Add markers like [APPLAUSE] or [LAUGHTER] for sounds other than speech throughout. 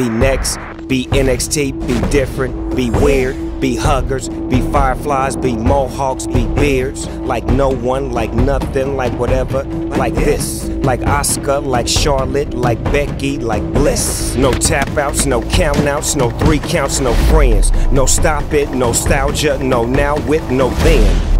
be next, be NXT, be different, be weird, be huggers, be fireflies, be mohawks, be beards. Like no one, like nothing, like whatever, like this. Like Oscar, like Charlotte, like Becky, like Bliss. No tap outs, no count outs, no three counts, no friends. No stop it, no nostalgia, no now with no then.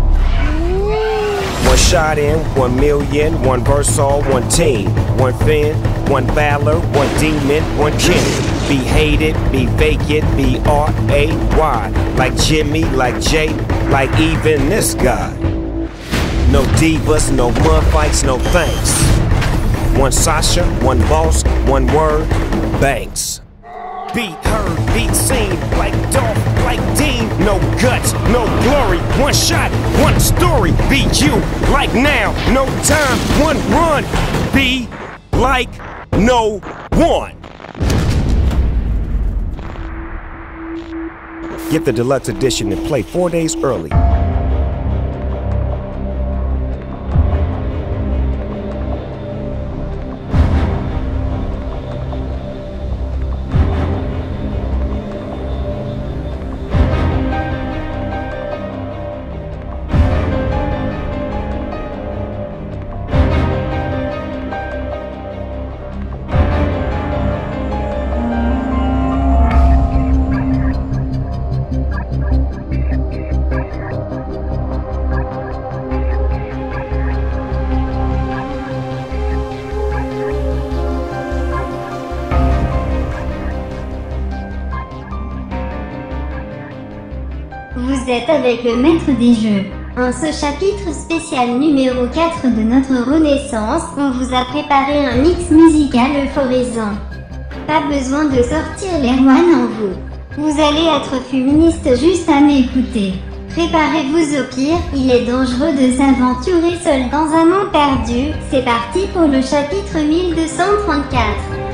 One shot in, one million, one verse all, one team. One fin, one valor, one demon, one king. Be hated, be vacant, be R-A-Y. Like Jimmy, like Jay, like even this guy. No divas, no mud fights, no thanks. One Sasha, one boss, one word, Banks. Beat heard, beat seen, like Dolph, like Dean. No guts, no glory. One shot, one story. Beat you, like now, no time, one run. Be like no one. Get the deluxe edition and play four days early. Le maître des jeux. En ce chapitre spécial numéro 4 de notre Renaissance, on vous a préparé un mix musical euphorisant. Pas besoin de sortir les rois en vous. Vous allez être féministe juste à m'écouter. Préparez-vous au pire, il est dangereux de s'aventurer seul dans un monde perdu. C'est parti pour le chapitre 1234.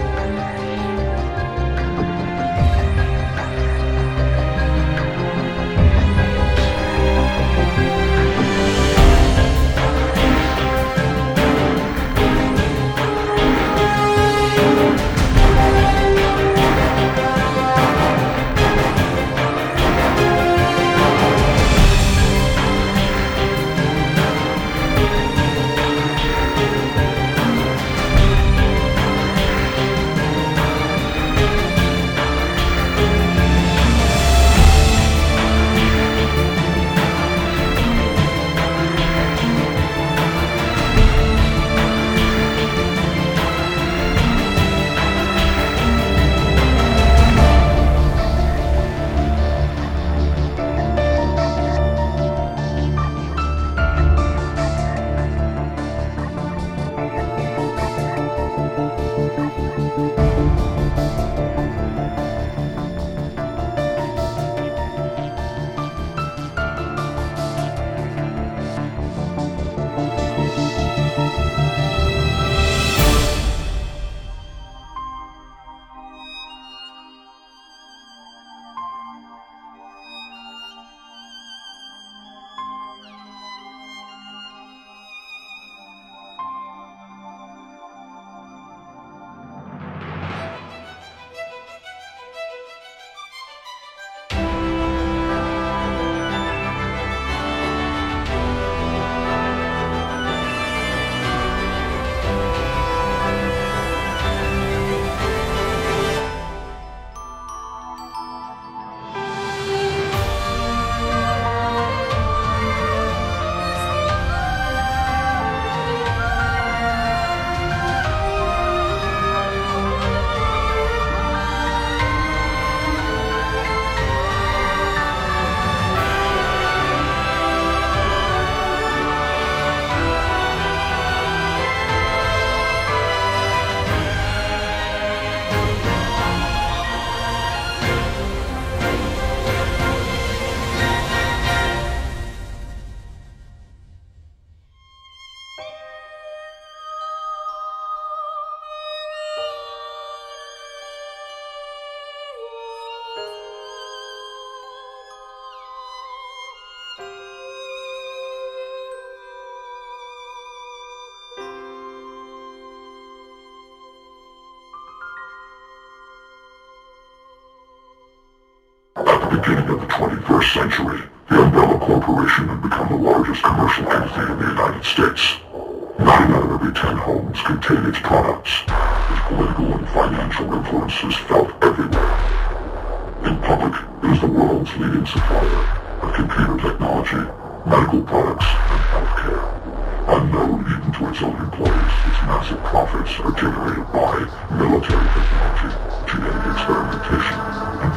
Century, the Umbrella Corporation had become the largest commercial entity in the United States. Nine out of every ten homes contain its products. Its political and financial influence is felt everywhere. In public, it is the world's leading supplier of computer technology, medical products, and healthcare. Unknown even to its own employees, its massive profits are generated by military technology, genetic experimentation, and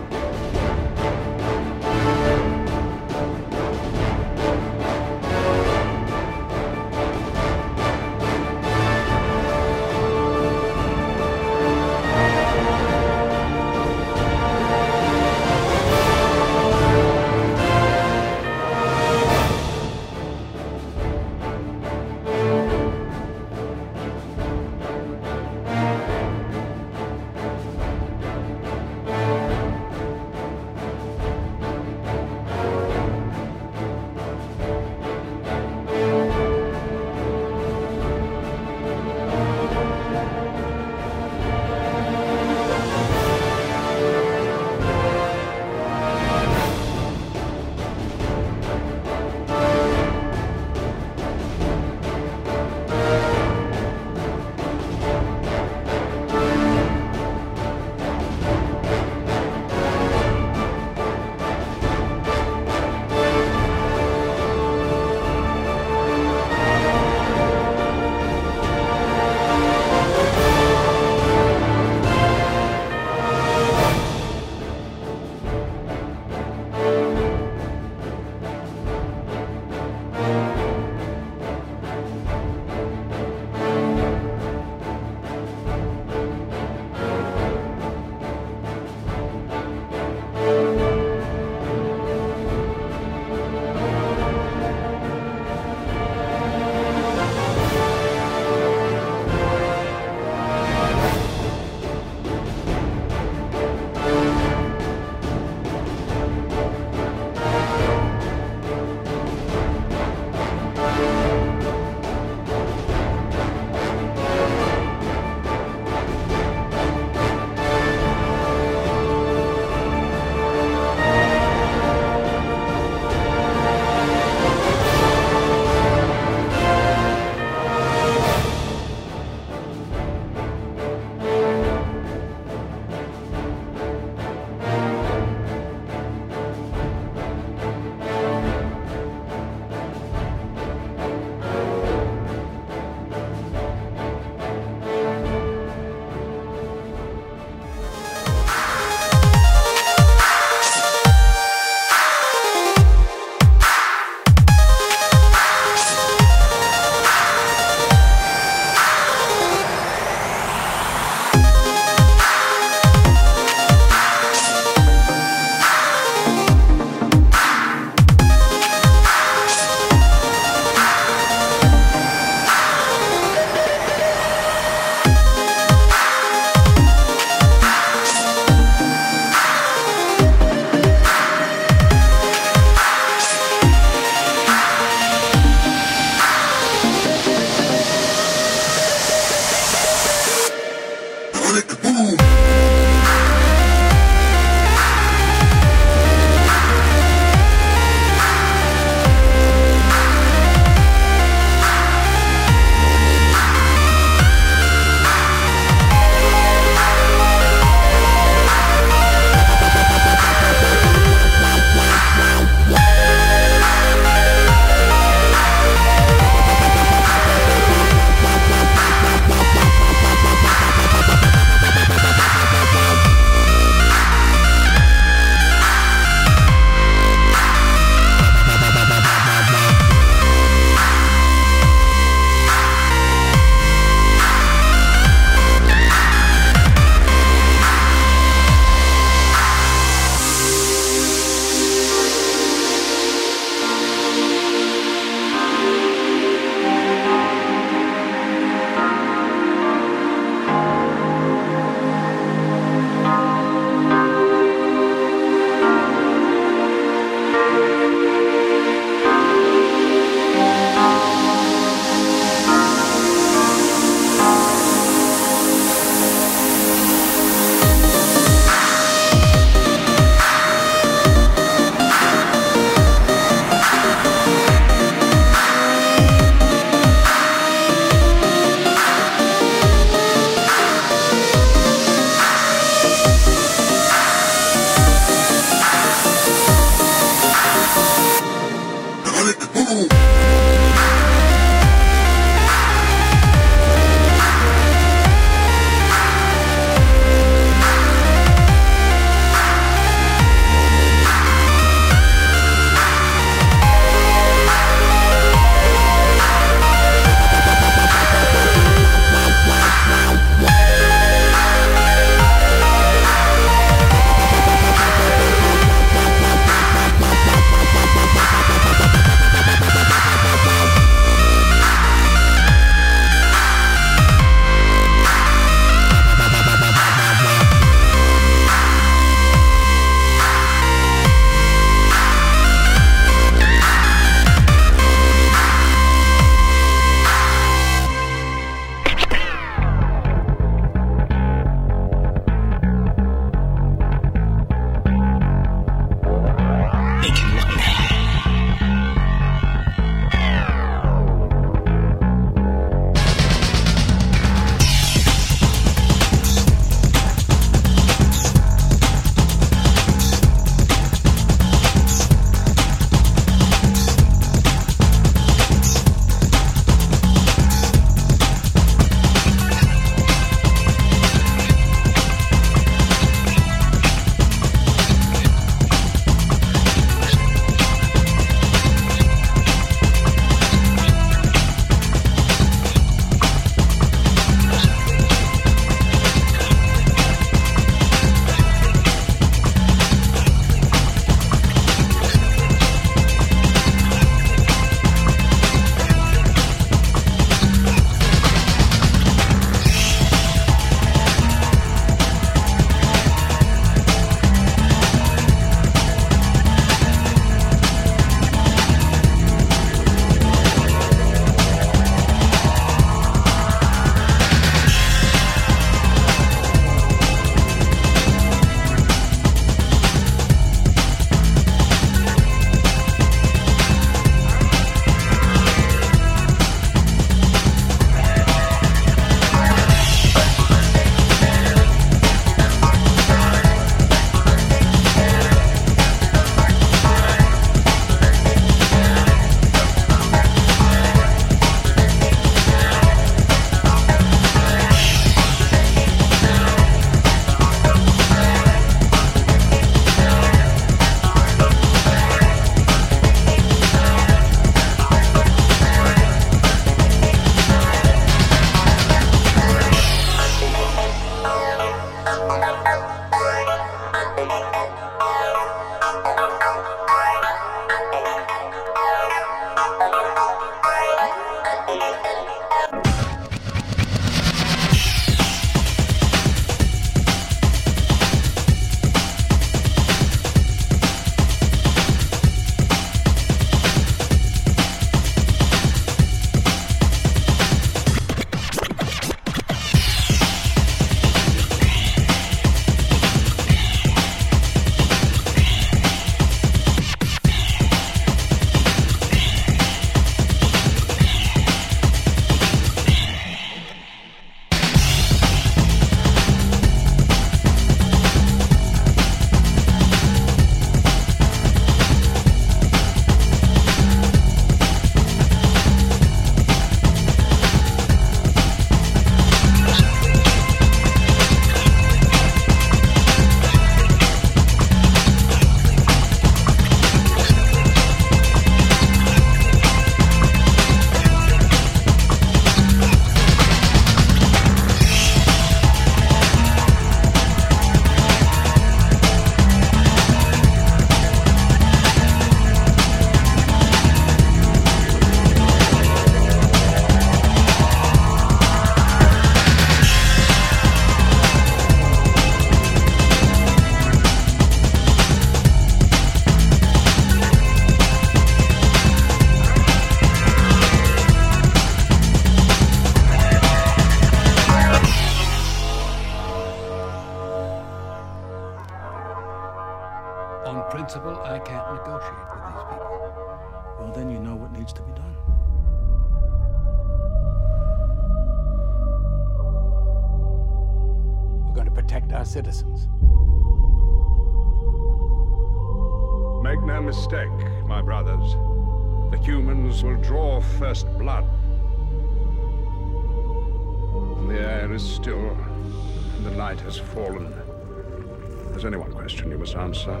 son.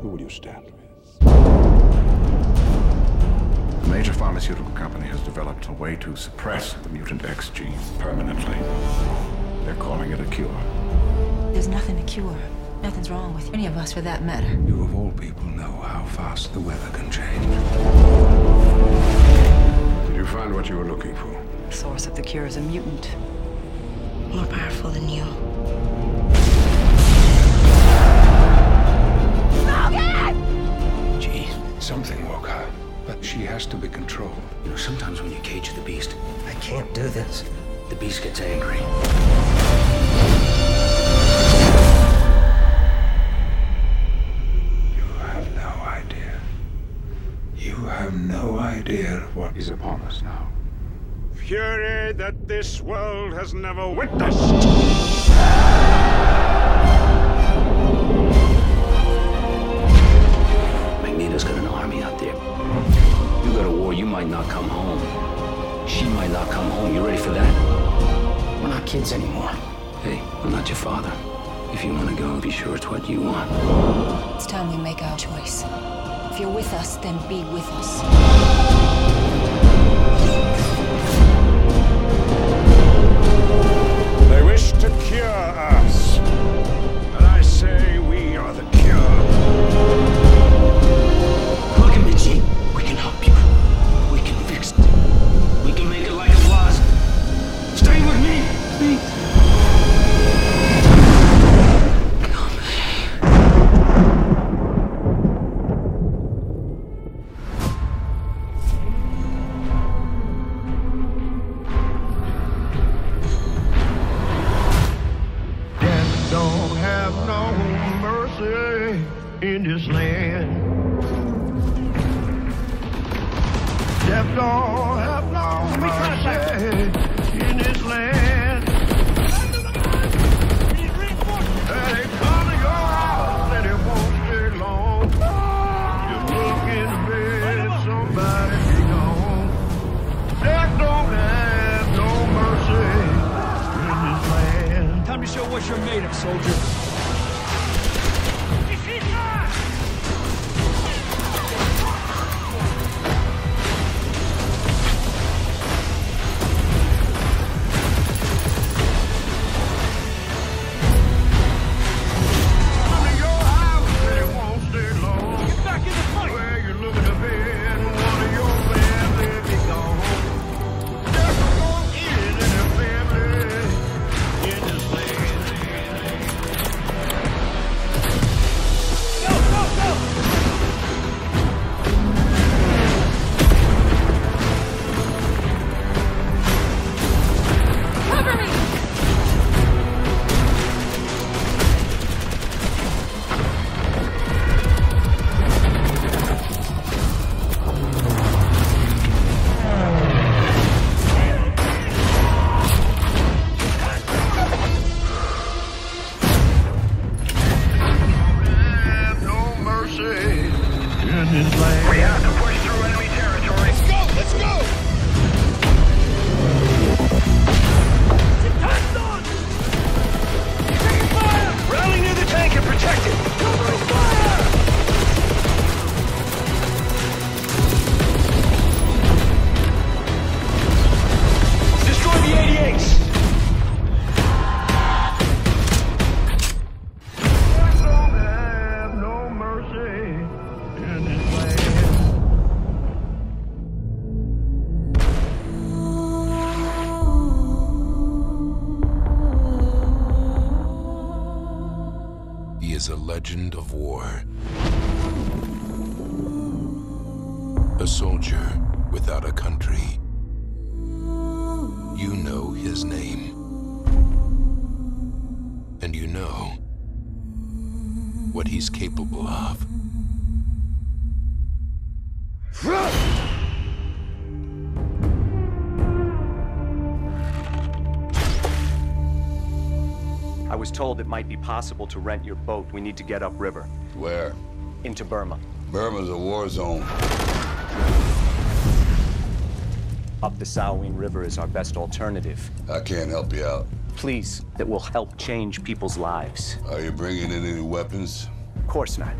Who would you stand with? The major pharmaceutical company has developed a way to suppress the mutant X gene permanently. They're calling it a cure. There's nothing to cure. Nothing's wrong with any of us for that matter. You of all people know how fast the weather can change. Did you find what you were looking for? The source of the cure is a mutant more powerful than you. Logan! Gee, something woke her. But she has to be controlled. You know, sometimes when you cage the beast, I can't do this. The beast gets angry. You have no idea what is upon us now fury that this world has never witnessed. Magneto's got an army out there. You go to war, you might not come home. She might not come home. You ready for that? We're not kids anymore. Hey, I'm not your father. If you want to go, be sure it's what you want. It's time we make our choice. If you're with us, then be with us. Secure uh, You know his name. And you know what he's capable of. I was told it might be possible to rent your boat. We need to get upriver. Where? Into Burma. Burma's a war zone. Up the Salween River is our best alternative. I can't help you out. Please, that will help change people's lives. Are you bringing in any weapons? Of course not.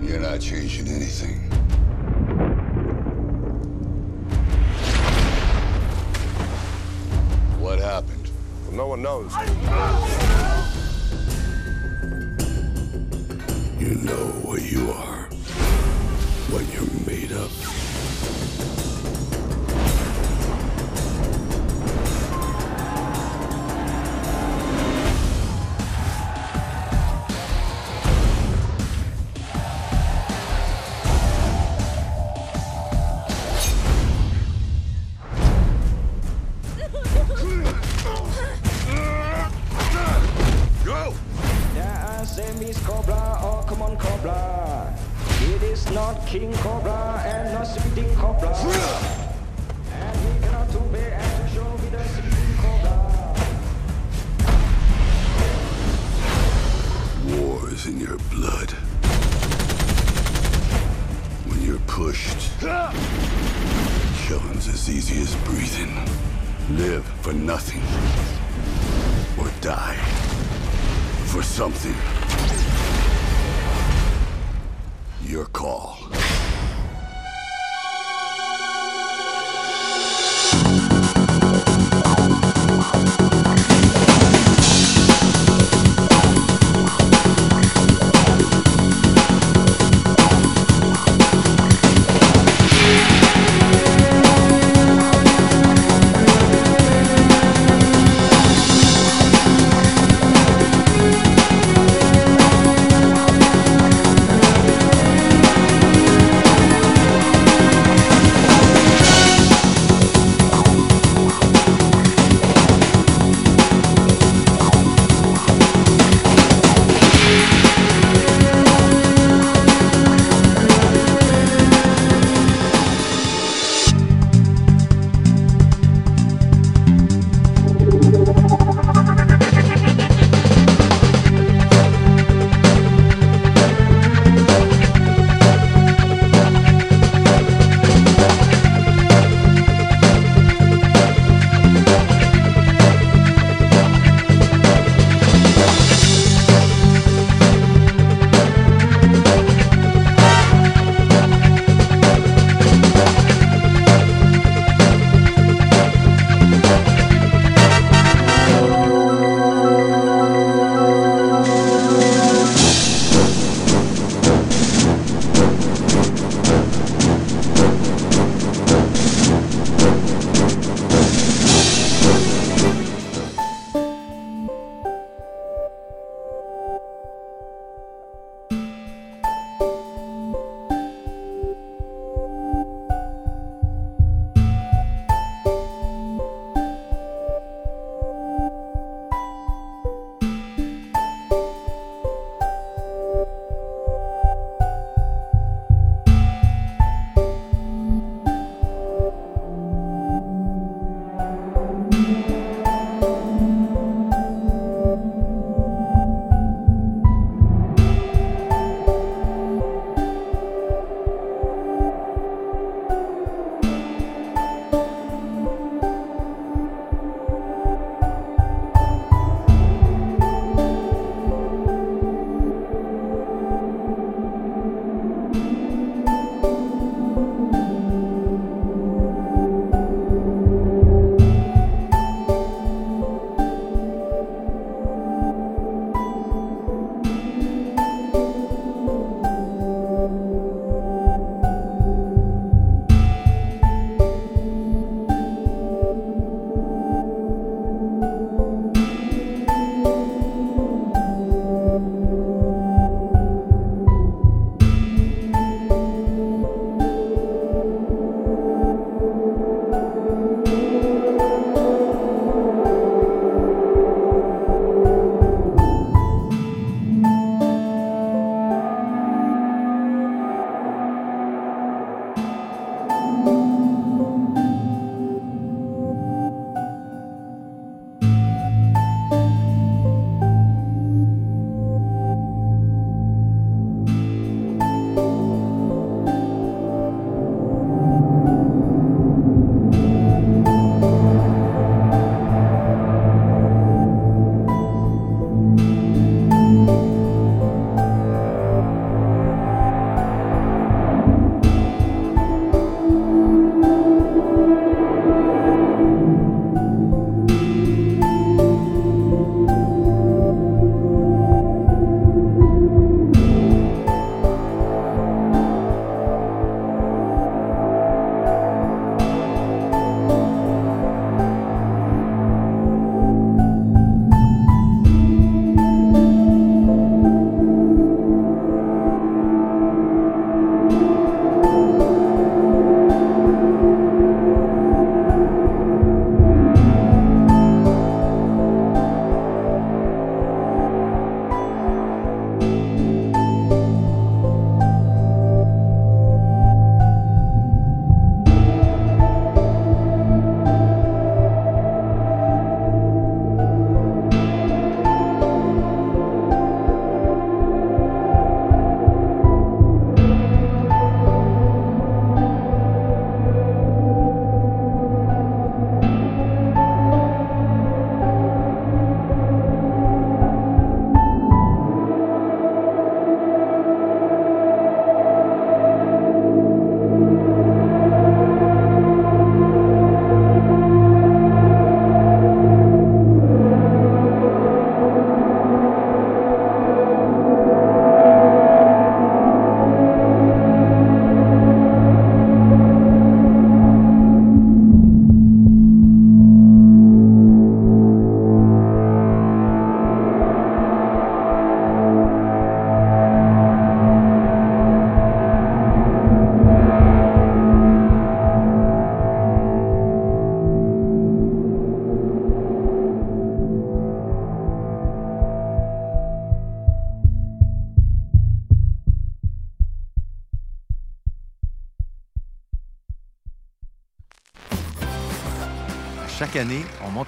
You're not changing anything. What happened? Well, no one knows. You know what you are, what you're made of. Die for something. Your call.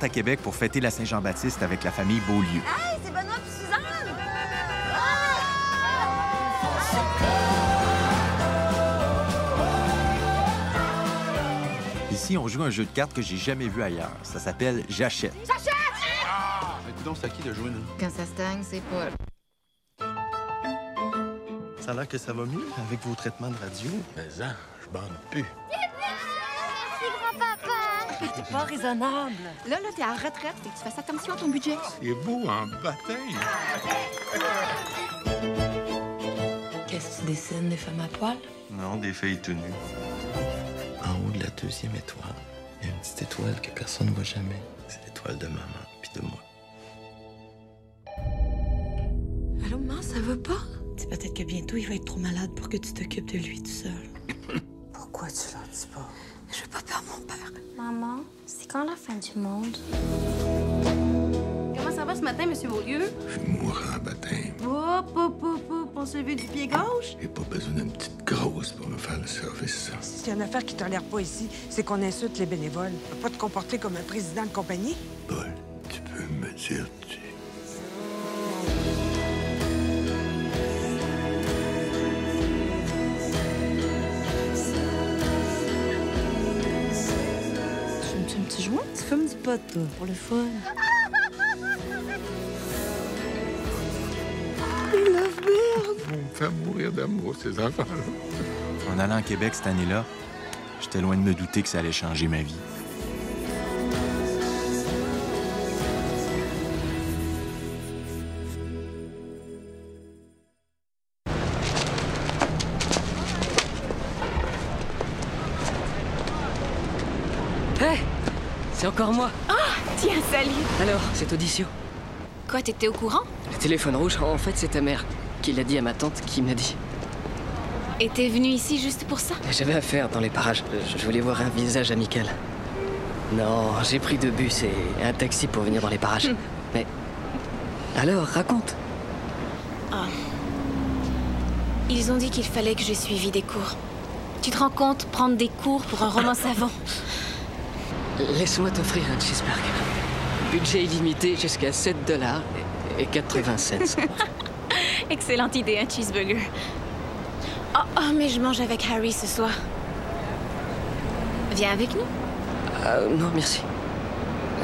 À Québec pour fêter la Saint-Jean-Baptiste avec la famille Beaulieu. Hey, c'est Benoît puis Suzanne! Ici, on joue un jeu de cartes que j'ai jamais vu ailleurs. Ça s'appelle J'achète. J'achète! Écoute, c'est à qui de jouer, là? Quand ça stagne, c'est pas. Ça a l'air que ça va mieux avec vos traitements de radio. Mais ça, je bande plus. T'es pas raisonnable. Là, là, t'es à la retraite, fait que tu fasses attention à ton budget. C'est beau en baptême. Qu'est-ce que tu dessines, des femmes à poil? Non, des filles tenues. En haut de la deuxième étoile, il y a une petite étoile que personne ne voit jamais. C'est l'étoile de maman, puis de moi. Allô, maman, ça va pas? C'est peut-être que bientôt, il va être trop malade pour que tu t'occupes de lui tout seul. [LAUGHS] Pourquoi tu leur dis pas? Je veux pas perdre mon père. Maman, c'est quand la fin du monde? Comment ça va ce matin, Monsieur Beaulieu? Je vais mourir en baptême. Hop, hop, hop, hop, on se lever du pied gauche? J'ai pas besoin d'une petite grosse pour me faire le service. S'il y a une affaire qui tolère pas ici, c'est qu'on insulte les bénévoles. Tu peux pas te comporter comme un président de compagnie? Paul, tu peux me dire. Tu Pour le fun. On me fait mourir d'amour, ces enfants-là. En allant à Québec cette année-là, j'étais loin de me douter que ça allait changer ma vie. Encore moi Ah, tiens, salut! Alors, cette audition? Quoi, t'étais au courant? Le téléphone rouge, en fait, c'est ta mère qui l'a dit à ma tante qui m'a dit. Et t'es venu ici juste pour ça? J'avais affaire dans les parages. Je voulais voir un visage amical. Non, j'ai pris deux bus et un taxi pour venir dans les parages. Mais. Alors, raconte Ah. Ils ont dit qu'il fallait que je suivi des cours. Tu te rends compte, prendre des cours pour un roman savant? Laisse-moi t'offrir un cheeseburger. Budget illimité jusqu'à 7 dollars et 80 cents. [LAUGHS] Excellente idée, un cheeseburger. Oh, oh, mais je mange avec Harry ce soir. Viens avec nous. Ah, non, merci.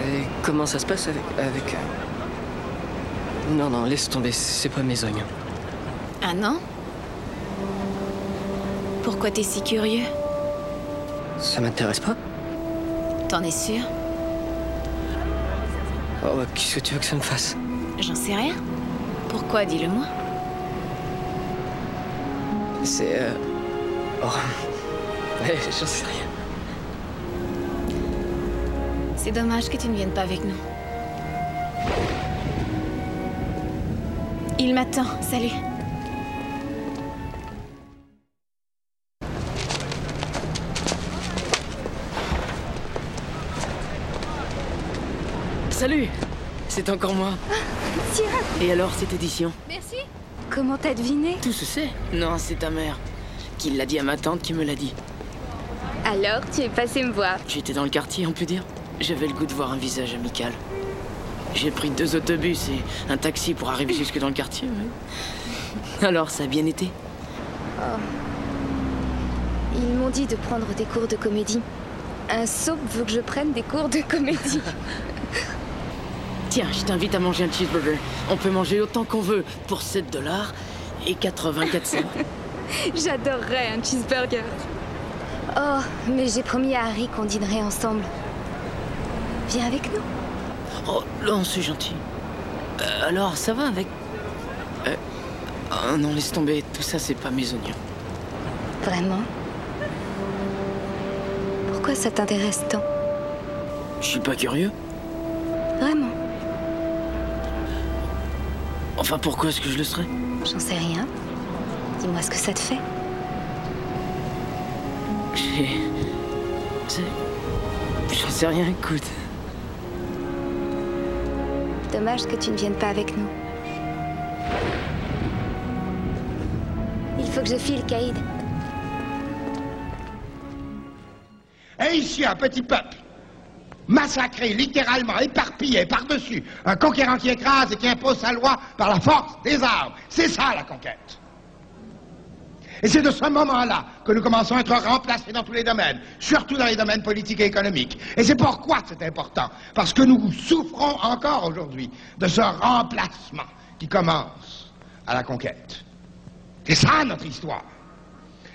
Et comment ça se passe avec. avec. euh, Non, non, laisse tomber, c'est pas mes oignons. Ah non? Pourquoi t'es si curieux? Ça m'intéresse pas T'en es sûr? Oh, bah, qu'est-ce que tu veux que ça me fasse J'en sais rien. Pourquoi, dis-le-moi. C'est. euh, Oh. Ouais, j'en sais rien. C'est dommage que tu ne viennes pas avec nous. Il m'attend. Salut. Salut C'est encore moi. Tiens! Et alors, cette édition Merci! Comment t'as deviné? Tout se sait Non, c'est ta mère. Qui l'a dit à ma tante qui me l'a dit. Alors, tu es passé me voir. J'étais dans le quartier, on peut dire. J'avais le goût de voir un visage amical. J'ai pris deux autobus et un taxi pour arriver jusque dans le quartier. ouais. Alors, ça a bien été Oh. Ils m'ont dit de prendre des cours de comédie. Un soap veut que je prenne des cours de comédie. [LAUGHS] Tiens, je t'invite à manger un cheeseburger. On peut manger autant qu'on veut pour 7 dollars et 84 cents. [LAUGHS] J'adorerais un cheeseburger. Oh, mais j'ai promis à Harry qu'on dînerait ensemble. Viens avec nous. Oh, non, c'est gentil. Euh, alors, ça va avec? Euh... Oh non, laisse tomber, tout ça, c'est pas mes oignons. Vraiment? Pourquoi ça t'intéresse tant? Je suis pas curieux. Vraiment? Enfin, pourquoi est-ce que je le serais? J'en sais rien. Dis-moi ce que ça te fait. J'ai. J'en sais rien, écoute. Dommage que tu ne viennes pas avec nous. Il faut que je file, Caïd. Et ici, un petit peuple. Massacré, littéralement, éparpillé, par-dessus, un conquérant qui écrase et qui impose sa loi par la force des armes. C'est ça la conquête. Et c'est de ce moment-là que nous commençons à être remplacés dans tous les domaines, surtout dans les domaines politiques et économiques. Et c'est pourquoi c'est important, parce que nous souffrons encore aujourd'hui de ce remplacement qui commence à la conquête. C'est ça notre histoire.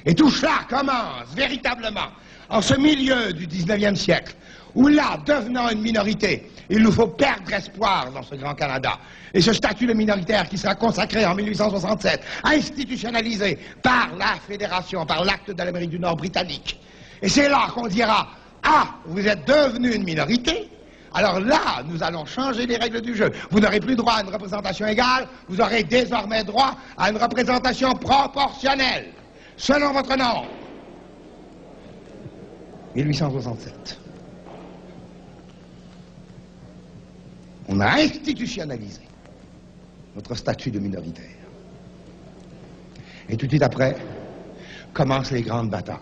Et tout cela commence véritablement en ce milieu du 19e siècle, où là, devenant une minorité, il nous faut perdre espoir dans ce grand Canada. Et ce statut de minoritaire qui sera consacré en 1867, institutionnalisé par la Fédération, par l'acte de l'Amérique du Nord britannique. Et c'est là qu'on dira, ah, vous êtes devenu une minorité, alors là, nous allons changer les règles du jeu. Vous n'aurez plus droit à une représentation égale, vous aurez désormais droit à une représentation proportionnelle, selon votre nombre. 1867. On a institutionnalisé notre statut de minoritaire. Et tout de suite après, commencent les grandes batailles.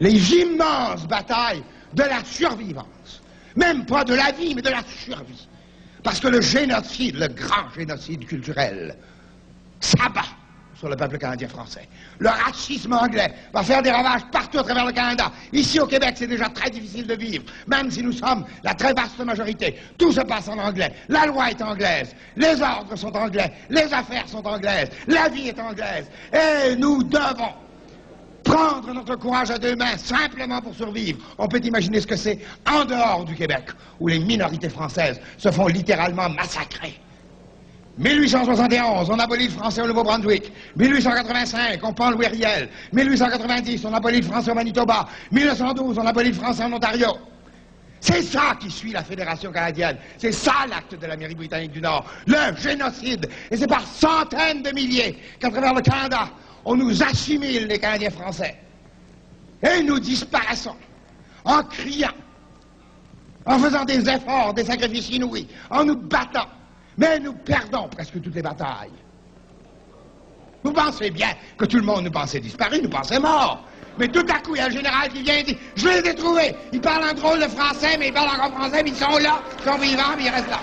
Les immenses batailles de la survivance. Même pas de la vie, mais de la survie. Parce que le génocide, le grand génocide culturel, s'abat sur le peuple canadien français. Le racisme anglais va faire des ravages partout à travers le Canada. Ici au Québec, c'est déjà très difficile de vivre, même si nous sommes la très vaste majorité. Tout se passe en anglais. La loi est anglaise. Les ordres sont anglais. Les affaires sont anglaises. La vie est anglaise. Et nous devons prendre notre courage à deux mains simplement pour survivre. On peut imaginer ce que c'est en dehors du Québec, où les minorités françaises se font littéralement massacrer. 1871, on abolit le français au Nouveau-Brunswick. 1885, on prend Louis Riel. 1890, on abolit le français au Manitoba. 1912, on abolit le français en Ontario. C'est ça qui suit la Fédération canadienne. C'est ça l'acte de l'Amérique britannique du Nord. Le génocide. Et c'est par centaines de milliers qu'à travers le Canada, on nous assimile, les Canadiens français. Et nous disparaissons en criant, en faisant des efforts, des sacrifices inouïs, en nous battant. Mais nous perdons presque toutes les batailles. Vous pensez bien que tout le monde nous pensait disparu, nous pensait mort. Mais tout à coup, il y a un général qui vient et dit Je les ai trouvés. Ils parlent un drôle de français, mais ils parlent encore français, mais ils sont là, ils sont vivants, mais ils restent là.